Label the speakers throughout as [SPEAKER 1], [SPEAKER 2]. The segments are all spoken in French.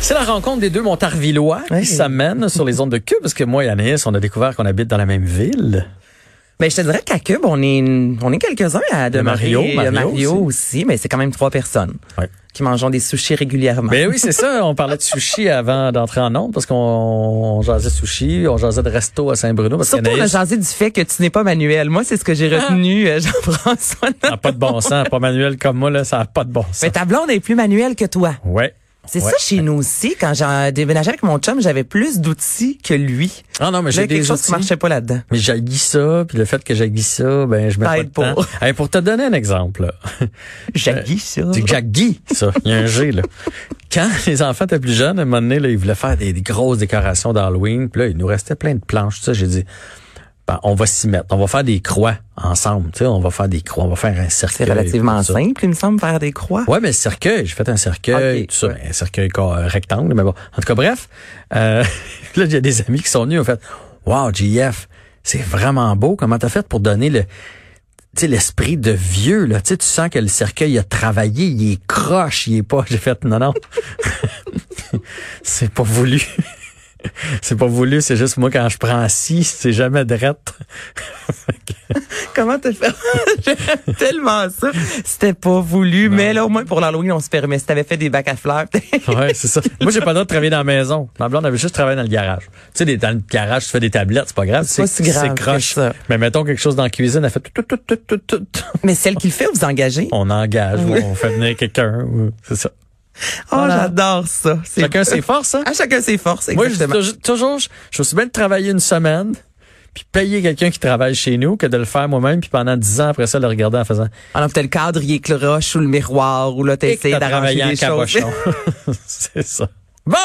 [SPEAKER 1] C'est la rencontre des deux Montarvillois
[SPEAKER 2] Oui.
[SPEAKER 1] qui s'amènent sur les ondes de Cube, parce que moi et Anaïs, on a découvert qu'on habite dans la même ville.
[SPEAKER 2] Ben, je te dirais qu'à Cube, on est, une- on est quelques-uns à
[SPEAKER 1] De Mario,
[SPEAKER 2] demeurer.
[SPEAKER 1] Mario
[SPEAKER 2] Mario aussi, mais c'est quand même trois personnes
[SPEAKER 1] Ouais.
[SPEAKER 2] qui mangent des sushis régulièrement.
[SPEAKER 1] Ben oui, c'est ça. On parlait de sushi avant d'entrer en ondes, parce qu'on on jasait sushi, on jasait de resto à Saint-Bruno.
[SPEAKER 2] Surtout, on a jasé du fait que tu n'es pas manuel. Moi, c'est ce que j'ai retenu, euh, Jean-François.
[SPEAKER 1] n'a pas de bon sens, pas manuel comme moi, là, ça n'a pas de bon sens.
[SPEAKER 2] Mais ta blonde est plus manuelle que toi.
[SPEAKER 1] Ouais.
[SPEAKER 2] C'est
[SPEAKER 1] Ouais.
[SPEAKER 2] ça chez nous aussi. Quand j'ai déménagé avec mon chum, j'avais plus d'outils que lui.
[SPEAKER 1] Ah non, mais j'ai
[SPEAKER 2] J'avais quelque
[SPEAKER 1] des
[SPEAKER 2] chose qui marchait pas là-dedans.
[SPEAKER 1] Mais j'haïs ça, puis le fait que j'haïs ça, ben je
[SPEAKER 2] Ça
[SPEAKER 1] pas de
[SPEAKER 2] pas.
[SPEAKER 1] temps. Hey, pour te donner un exemple.
[SPEAKER 2] J'ai ça.
[SPEAKER 1] C'est Jackie, ça. Il y a un G, là. Quand les enfants étaient plus jeunes, à un moment donné, là, ils voulaient faire des, des grosses décorations d'Halloween. Puis là, il nous restait plein de planches. tout Ça, j'ai dit, on va s'y mettre. On va faire des croix ensemble. Tu sais, on va faire des croix. On va faire un cercueil.
[SPEAKER 2] C'est relativement simple, il me semble, faire des croix.
[SPEAKER 1] Ouais, mais le cercueil, j'ai fait un cercueil, tout ça,
[SPEAKER 2] ouais.
[SPEAKER 1] ben, un cercueil euh, rectangle, mais bon. En tout cas, bref, euh, là, il y a des amis qui sont venus, ont fait, wow, JF, c'est vraiment beau. Comment t'as fait pour donner le, tu sais, l'esprit de vieux, là? Tu sais, tu sens que le cercueil a travaillé, il est croche, il est pas. J'ai fait, non, non. c'est pas voulu. c'est pas voulu, c'est juste moi quand je prends assis, c'est jamais drette.
[SPEAKER 2] Comment te faire? J'aime tellement ça. C'était pas voulu, mais là, au moins pour l'Halloween, on se permet. Si t'avais fait des bacs à fleurs,
[SPEAKER 1] Ouais, c'est ça. Moi, j'ai pas le droit de travailler dans la maison. Ma blonde avait juste travaillé dans le garage. Tu sais, dans le garage, tu fais des tablettes, c'est pas grave.
[SPEAKER 2] C'est si grave
[SPEAKER 1] C'est croche.
[SPEAKER 2] ça.
[SPEAKER 1] Mais mettons quelque chose dans la cuisine, elle fait tout, tout, tout, tout, tout, tout.
[SPEAKER 2] mais celle qui le fait, vous engagez?
[SPEAKER 1] On engage, ou on fait venir quelqu'un. C'est ça.
[SPEAKER 2] Oh,
[SPEAKER 1] Voilà.
[SPEAKER 2] j'adore ça. C'est-
[SPEAKER 1] Chacun ses forces, hein?
[SPEAKER 2] À chacun ses forces,
[SPEAKER 1] Moi, je
[SPEAKER 2] exactement.
[SPEAKER 1] toujours, je, je suis bien de travailler une semaine, puis payer quelqu'un qui travaille chez nous, que de le faire moi-même, puis pendant dix ans après ça, le regarder en faisant.
[SPEAKER 2] Alors, peut-être le cadre, il écloche ou le miroir, ou là, t'essayes d'arranger
[SPEAKER 1] travaillé en
[SPEAKER 2] choses.
[SPEAKER 1] c'est ça. Bon,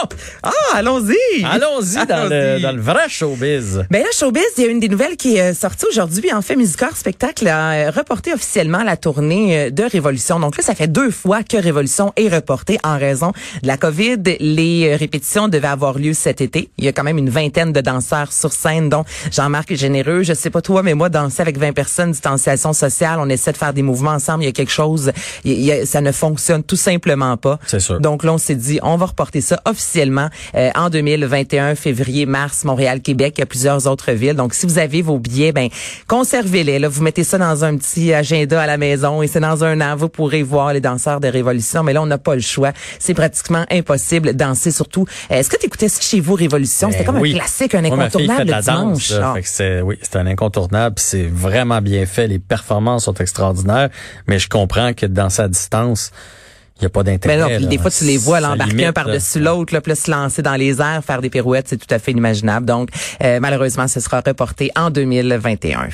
[SPEAKER 2] Ah, allons-y!
[SPEAKER 1] allons-y dans le, dans le vrai showbiz.
[SPEAKER 2] Ben là, Showbiz, il y a une des nouvelles qui est sortie aujourd'hui. En fait, Musicor Spectacle a euh, reporté officiellement la tournée euh, de Révolution. Donc là, ça fait deux fois que Révolution est reportée en raison de la COVID. Les euh, répétitions devaient avoir lieu cet été. Il y a quand même une vingtaine de danseurs sur scène, dont Jean-Marc Généreux. Je sais pas toi, mais moi, danser avec 20 personnes, distanciation sociale, on essaie de faire des mouvements ensemble. Il y a quelque chose, il y a- ça ne fonctionne tout simplement pas.
[SPEAKER 1] C'est sûr.
[SPEAKER 2] Donc là, on s'est dit, on va reporter ça officiellement euh, en 2021, février, mars, Montréal, Québec. Il y a plusieurs autres villes. Donc, si vous avez vos billets, ben conservez-les. Là, vous mettez ça dans un petit agenda à la maison et c'est dans un an, vous pourrez voir les danseurs de Révolution. Mais là, on n'a pas le choix. C'est pratiquement impossible de danser. Surtout, euh, est-ce que tu écoutais ça chez vous, Révolution? C'était
[SPEAKER 1] Ben
[SPEAKER 2] comme
[SPEAKER 1] oui.
[SPEAKER 2] un classique, un incontournable
[SPEAKER 1] de danse.
[SPEAKER 2] dimanche.
[SPEAKER 1] là.
[SPEAKER 2] Ah.
[SPEAKER 1] Fait que c'est, oui, c'est un incontournable. C'est vraiment bien fait. Les performances sont extraordinaires. Mais je comprends que dans sa distance, il n'y a pas d'intérêt.
[SPEAKER 2] Mais non, puis
[SPEAKER 1] là.
[SPEAKER 2] des fois, tu les vois l'embarquer un par-dessus l'autre, là, puis se lancer dans les airs, faire des pirouettes, c'est tout à fait inimaginable. Donc, euh, malheureusement, ce sera reporté en 2021.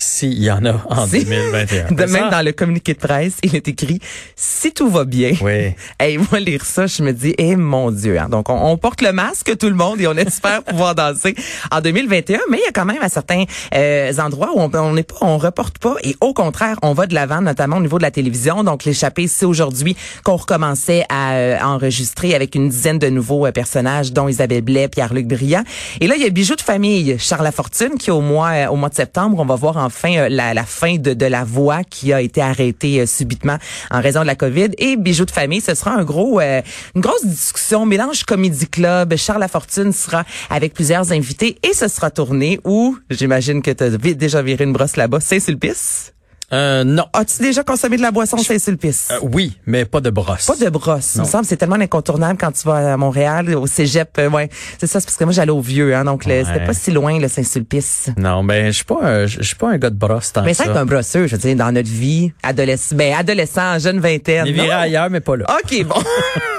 [SPEAKER 1] S'il y en a en
[SPEAKER 2] Si.
[SPEAKER 1] 2021.
[SPEAKER 2] De même, dans le communiqué de presse, il est écrit « Si tout va bien
[SPEAKER 1] Oui.
[SPEAKER 2] Hey, moi, lire ça, je me dis, eh mon Dieu. hein. Donc, on, on porte le masque, tout le monde, et on espère pouvoir danser en 2021. Mais il y a quand même à certains euh, endroits où on on n'est pas, on reporte pas, et au contraire, on va de l'avant, notamment au niveau de la télévision. Donc, l'échappée, c'est aujourd'hui qu'on recommençait à euh, enregistrer avec une dizaine de nouveaux euh, personnages, dont Isabelle Blais, Pierre-Luc Briand. Et là, il y a Bijoux de famille, Charles Lafortune, qui au mois, euh, au mois de septembre, on va voir enfin euh, la, la fin de, de la voix qui a été arrêtée euh, subitement en raison de la COVID. Et Bijoux de famille, ce sera un gros, euh, une grosse discussion, mélange comédie club. Charles Lafortune sera avec plusieurs invités et ce sera tourné où, j'imagine que tu as déjà viré une brosse là-bas, Saint-Sulpice?
[SPEAKER 1] Euh, non.
[SPEAKER 2] As-tu déjà consommé de la boisson Saint-Sulpice?
[SPEAKER 1] Euh, oui, mais pas de brosse.
[SPEAKER 2] Pas de brosse. Il me semble c'est tellement incontournable quand tu vas à Montréal, au cégep. euh, ouais, c'est ça. C'est parce que moi, j'allais au vieux, hein, donc
[SPEAKER 1] Ouais.
[SPEAKER 2] c'était pas si loin, le Saint-Sulpice.
[SPEAKER 1] Non, ben, je suis pas, un- je suis pas un gars de brosse tant
[SPEAKER 2] Mais
[SPEAKER 1] que
[SPEAKER 2] c'est
[SPEAKER 1] ça.
[SPEAKER 2] un brosseux, je veux dire, dans notre vie, adolescent, ben, adolescent, jeune vingtaine.
[SPEAKER 1] Il virait ailleurs, mais pas là.
[SPEAKER 2] OK, bon.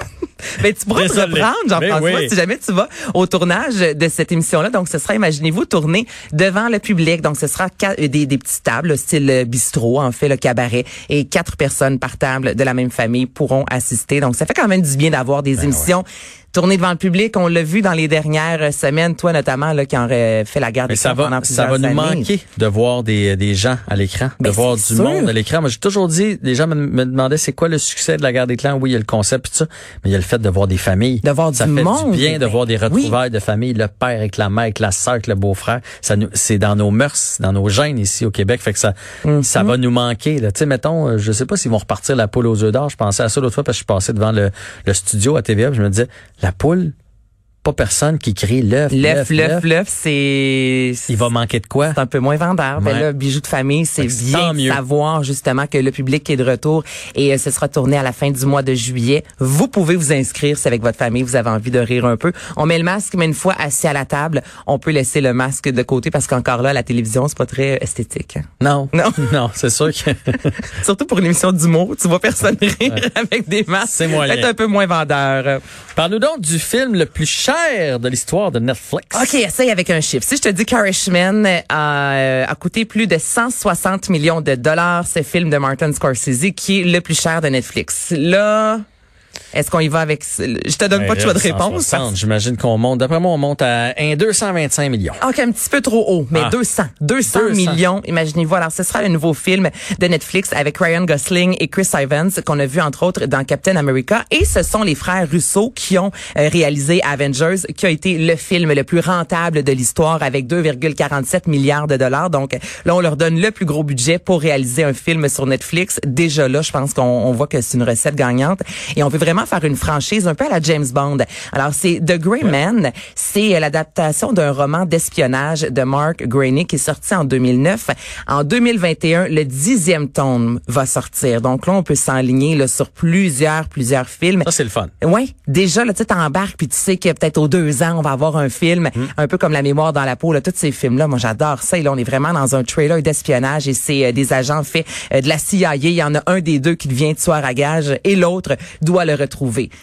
[SPEAKER 2] Mais tu pourras te reprendre, Jean-François,
[SPEAKER 1] oui.
[SPEAKER 2] si jamais tu vas au tournage de cette émission-là. Donc, ce sera, imaginez-vous, tourné devant le public. Donc, ce sera qua- des, des petites tables, style euh, bistrot, en fait, le cabaret. Et quatre personnes par table de la même famille pourront assister. Donc, ça fait quand même du bien d'avoir
[SPEAKER 1] Ben
[SPEAKER 2] des émissions tournées devant le public. On l'a vu dans les dernières semaines, toi notamment, là, qui en aurait fait la garde
[SPEAKER 1] Mais
[SPEAKER 2] des
[SPEAKER 1] ça
[SPEAKER 2] camps pendant
[SPEAKER 1] va, ça va
[SPEAKER 2] plusieurs
[SPEAKER 1] nous
[SPEAKER 2] années.
[SPEAKER 1] manquer de voir des, des gens à l'écran, de voir du
[SPEAKER 2] sûr.
[SPEAKER 1] monde à l'écran. Moi, j'ai toujours dit, les gens me, me demandaient c'est quoi le succès de la guerre des clans. Oui, il y a le concept tout ça, mais il y a le fait de voir des familles.
[SPEAKER 2] De voir
[SPEAKER 1] ça
[SPEAKER 2] du
[SPEAKER 1] fait
[SPEAKER 2] monde.
[SPEAKER 1] du bien de
[SPEAKER 2] Ben,
[SPEAKER 1] voir des retrouvailles de famille, le père avec la mère, avec la sœur, avec le beau-frère. Ça nous, c'est dans nos mœurs, dans nos gènes ici au Québec. Fait que ça,
[SPEAKER 2] Mhm.
[SPEAKER 1] ça va nous manquer. Là. Tu sais, mettons, euh, je sais pas s'ils vont repartir la poule aux œufs d'or. Je pensais à ça l'autre fois parce que je suis passé devant le, le studio à TVA. Je me disais, la poule, pas personne qui crie l'œuf,
[SPEAKER 2] L'œuf,
[SPEAKER 1] l'œuf,
[SPEAKER 2] l'œuf, c'est...
[SPEAKER 1] Il va manquer de quoi?
[SPEAKER 2] C'est un peu moins vendeur. Mais
[SPEAKER 1] Ouais.
[SPEAKER 2] là, bijoux de famille, c'est bien de savoir justement que le public est de retour et euh, ce sera tourné à la fin du mois de juillet. Vous pouvez vous inscrire si avec votre famille vous avez envie de rire un peu. On met le masque, mais une fois assis à la table, on peut laisser le masque de côté parce qu'encore là, la télévision, c'est pas très esthétique. hein.
[SPEAKER 1] Non.
[SPEAKER 2] Non.
[SPEAKER 1] non, c'est sûr que
[SPEAKER 2] Surtout pour une émission d'humour, tu vois personne rire avec des masques.
[SPEAKER 1] C'est moyen.
[SPEAKER 2] Peut-être un peu moins vendeur.
[SPEAKER 1] Parle-nous donc du film le plus cher de l'histoire de Netflix.
[SPEAKER 2] OK, essaye avec un chiffre. Si je te dis qu'Irishman a, euh, a coûté plus de 160 millions de dollars, ce film de Martin Scorsese qui est le plus cher de Netflix. Là, est-ce qu'on y va avec... Je te donne pas de choix de réponse.
[SPEAKER 1] 160,
[SPEAKER 2] parce-
[SPEAKER 1] J'imagine qu'on monte. D'après moi, on monte à un 225 millions.
[SPEAKER 2] OK, un petit peu trop haut, mais
[SPEAKER 1] Ah.
[SPEAKER 2] 200. 200
[SPEAKER 1] 200.
[SPEAKER 2] millions, imaginez-vous. Alors, ce sera le nouveau film de Netflix avec Ryan Gosling et Chris Evans qu'on a vu, entre autres, dans Captain America. Et ce sont les frères Russo qui ont euh, réalisé Avengers, qui a été le film le plus rentable de l'histoire avec 2,47 milliards de dollars. Donc, là, on leur donne le plus gros budget pour réaliser un film sur Netflix. Déjà là, je pense qu'on on voit que c'est une recette gagnante. Et on veut vraiment faire une franchise un peu à la James Bond. Alors, c'est The Grey Man. C'est euh, l'adaptation d'un roman d'espionnage de Mark Groening qui est sorti en 2009. En 2021, le dixième tome va sortir. Donc là, on peut s'enligner sur plusieurs, plusieurs films.
[SPEAKER 1] Ça, c'est le fun.
[SPEAKER 2] Oui, déjà là, tu t'embarques puis tu sais que peut-être aux deux ans, on va avoir un film un peu comme La mémoire dans la peau. Là, tous ces films-là, moi j'adore ça. Et là, on est vraiment dans un trailer d'espionnage et c'est euh, des agents faits euh, de la CIA. Il y en a un des deux qui devient tueur à gage et l'autre doit le retrouver.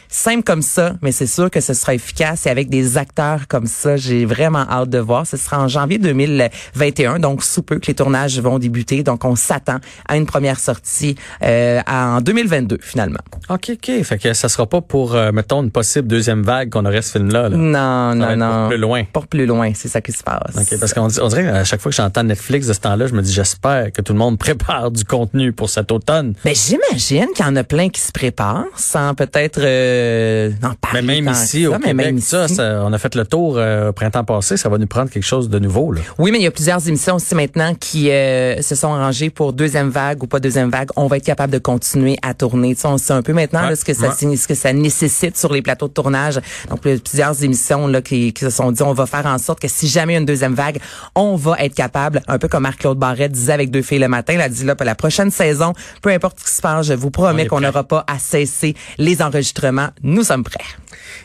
[SPEAKER 2] Simple comme ça, mais c'est sûr que ce sera efficace et avec des acteurs comme ça, j'ai vraiment hâte de voir. Ce sera en janvier 2021, donc sous peu que les tournages vont débuter. Donc on s'attend à une première sortie euh, en 2022 finalement.
[SPEAKER 1] OK, OK. Fait que ça sera pas pour, euh, mettons, une possible deuxième vague qu'on aurait ce film-là. là.
[SPEAKER 2] Non, non, non.
[SPEAKER 1] pour plus loin.
[SPEAKER 2] Pour plus loin, c'est ça qui se passe.
[SPEAKER 1] OK, parce qu'on on dirait qu'à chaque fois que j'entends Netflix de ce temps-là, je me dis j'espère que tout le monde prépare du contenu pour cet automne.
[SPEAKER 2] Mais j'imagine qu'il y en a plein qui se préparent sans peut-être euh, parler
[SPEAKER 1] Mais même ici, au
[SPEAKER 2] ça, mais
[SPEAKER 1] Québec,
[SPEAKER 2] même
[SPEAKER 1] ça,
[SPEAKER 2] ici.
[SPEAKER 1] ça, on a fait le tour euh, au printemps passé, ça va nous prendre quelque chose de nouveau. Là.
[SPEAKER 2] Oui, mais il y a plusieurs émissions aussi maintenant qui euh, se sont arrangées pour deuxième vague ou pas deuxième vague. On va être capable de continuer à tourner. Tu sais, on sait un peu maintenant
[SPEAKER 1] Ouais,
[SPEAKER 2] là, ce que ça
[SPEAKER 1] ouais.
[SPEAKER 2] ce que ça nécessite sur les plateaux de tournage. Donc il y a plusieurs émissions là qui, qui se sont dit on va faire en sorte que si jamais il y a une deuxième vague, on va être capable, un peu comme Marc-Claude Barrette disait avec deux filles le matin, il a dit là pour la prochaine saison, peu importe ce qui se passe, je vous promets qu'on n'aura pas à cesser les enregistrements. Nous sommes prêts.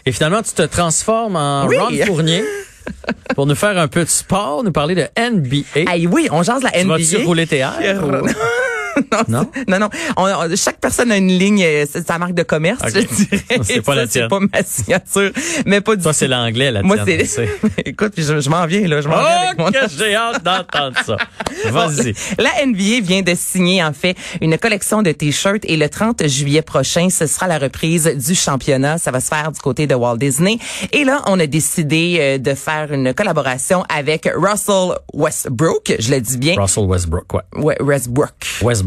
[SPEAKER 1] Et finalement, tu te transformes en
[SPEAKER 2] Oui.
[SPEAKER 1] Ron Fournier pour nous faire un peu de sport, nous parler de NBA.
[SPEAKER 2] Oui, on jase la
[SPEAKER 1] tu
[SPEAKER 2] NBA.
[SPEAKER 1] vas-tu rouler ou-
[SPEAKER 2] non,
[SPEAKER 1] Non?
[SPEAKER 2] non, non. On- on- chaque personne a une ligne, euh, c'est sa marque de commerce,
[SPEAKER 1] Ok.
[SPEAKER 2] je dirais.
[SPEAKER 1] C'est pas la tienne.
[SPEAKER 2] C'est pas ma signature, mais pas du
[SPEAKER 1] Toi, c'est l'anglais, la
[SPEAKER 2] Moi,
[SPEAKER 1] tienne,
[SPEAKER 2] c'est. Écoute, je, je m'en viens là, je m'en viens avec
[SPEAKER 1] Oh, que j'ai hâte d'entendre ça. Vas-y.
[SPEAKER 2] La NBA vient de signer en fait une collection de t-shirts et le 30 juillet prochain, ce sera la reprise du championnat. Ça va se faire du côté de Walt Disney. Et là, on a décidé euh, de faire une collaboration avec Russell Westbrook. Je le dis bien.
[SPEAKER 1] Russell Westbrook, ouais.
[SPEAKER 2] Ouais, Westbrook.
[SPEAKER 1] Westbrook.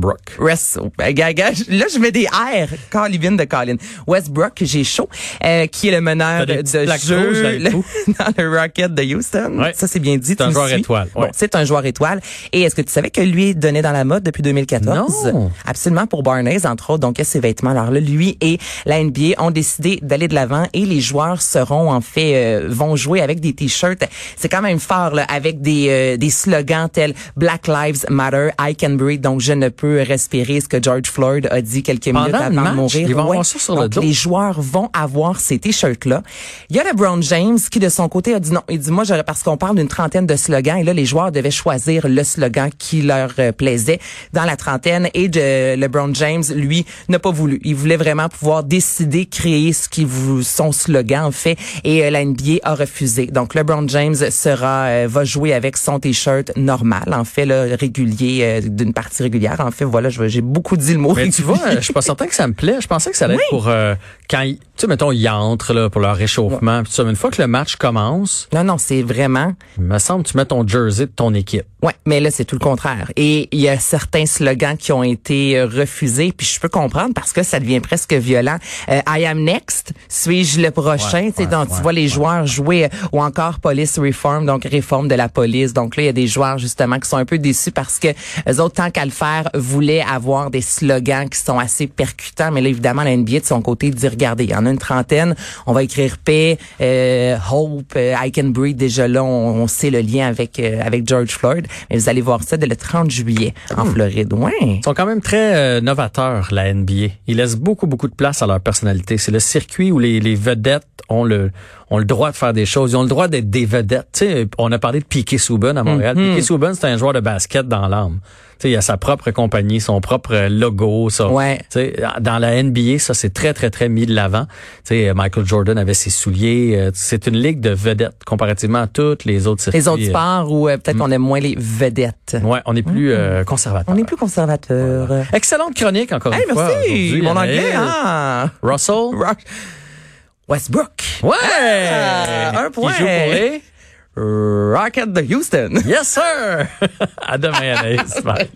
[SPEAKER 2] Ben, gars, gars, là, je mets des R. Colin de Colin. Westbrook, j'ai chaud, euh, qui est le meneur de jeu
[SPEAKER 1] le
[SPEAKER 2] dans le Rocket de Houston.
[SPEAKER 1] Ouais.
[SPEAKER 2] Ça, c'est bien dit.
[SPEAKER 1] C'est un joueur
[SPEAKER 2] suis?
[SPEAKER 1] étoile,
[SPEAKER 2] Bon,
[SPEAKER 1] ouais.
[SPEAKER 2] c'est un joueur étoile. Et est-ce que tu savais que lui donné dans la mode depuis 2014?
[SPEAKER 1] Non.
[SPEAKER 2] Absolument pour Barnes, entre autres. Donc, ses vêtements. Alors là, lui et la NBA ont décidé d'aller de l'avant et les joueurs seront, en fait, euh, vont jouer avec des t-shirts. C'est quand même fort, là, avec des, euh, des slogans tels Black Lives Matter, I can breathe, donc je ne peux respirer, ce que George Floyd a dit quelques
[SPEAKER 1] Pendant
[SPEAKER 2] minutes
[SPEAKER 1] le
[SPEAKER 2] avant
[SPEAKER 1] match,
[SPEAKER 2] de mourir.
[SPEAKER 1] ils vont avoir ça sur le
[SPEAKER 2] donc,
[SPEAKER 1] dos.
[SPEAKER 2] les joueurs vont avoir ces t-shirts-là. Il y a LeBron James qui, de son côté, a dit non. Il dit, moi, j'aurais, parce qu'on parle d'une trentaine de slogans, et là, les joueurs devaient choisir le slogan qui leur euh, plaisait dans la trentaine. Et de LeBron James, lui, n'a pas voulu. Il voulait vraiment pouvoir décider, créer ce qui vous, son slogan, en fait. Et euh, la NBA a refusé. Donc, LeBron James sera, euh, va jouer avec son t-shirt normal, en fait, là, régulier, euh, d'une partie régulière. En fait, voilà, je- j'ai beaucoup dit le mot
[SPEAKER 1] Mais tu vois, je suis pas certain que ça me plaît. Je pensais que ça allait être pour euh, quand, tu sais, mettons, ils entrent là, pour leur réchauffement. Puis ça, mais une fois que le match commence,
[SPEAKER 2] Non, non, c'est vraiment
[SPEAKER 1] il me semble que tu mets ton jersey de ton équipe.
[SPEAKER 2] Ouais, mais là c'est tout le contraire. Et il y a certains slogans qui ont été euh, refusés, puis je peux comprendre parce que ça devient presque violent. Euh, I am next, suis-je le prochain?
[SPEAKER 1] Ouais,
[SPEAKER 2] Tu sais,
[SPEAKER 1] ouais,
[SPEAKER 2] donc tu
[SPEAKER 1] ouais,
[SPEAKER 2] vois les joueurs jouer euh, ou encore police reform, donc réforme de la police. Donc là il y a des joueurs justement qui sont un peu déçus parce que les autres tant qu'à le faire voulait avoir des slogans qui sont assez percutants, mais là, évidemment, la NBA, de son côté, dit, regardez, il y en a une trentaine, on va écrire paix, euh, hope, euh, I can breathe, déjà là, on, sait le lien avec euh, avec George Floyd, mais vous allez voir ça dès le 30 juillet en hmm. Floride. Ouais.
[SPEAKER 1] Ils sont quand même très novateurs, la NBA. Ils laissent beaucoup, beaucoup de place à leur personnalité. C'est le circuit où les, les vedettes ont le ont le droit de faire des choses. Ils ont le droit d'être des vedettes. Tu sais, on a parlé de Piquet Souben à Montréal. Mm-hmm. Piquet Souben, c'est un joueur de basket dans l'âme. Il a sa propre compagnie, son propre logo. Ça.
[SPEAKER 2] Ouais.
[SPEAKER 1] Dans la NBA, ça c'est très très très mis de l'avant. Tu sais, Michael Jordan avait ses souliers. Euh, c'est une ligue de vedettes comparativement à toutes les autres circuits.
[SPEAKER 2] Les autres sports où euh, peut-être mm. on aime moins les vedettes.
[SPEAKER 1] Ouais, on est plus euh, conservateur.
[SPEAKER 2] On est plus conservateur.
[SPEAKER 1] Excellente chronique encore une
[SPEAKER 2] fois. Merci. Mon anglais, hein.
[SPEAKER 1] Russell?
[SPEAKER 2] Westbrook.
[SPEAKER 1] Ouais! Ah,
[SPEAKER 2] un point.
[SPEAKER 1] Joue pour les
[SPEAKER 2] Rocket de Houston.
[SPEAKER 1] Yes, sir! à demain, Anaïs. Bye.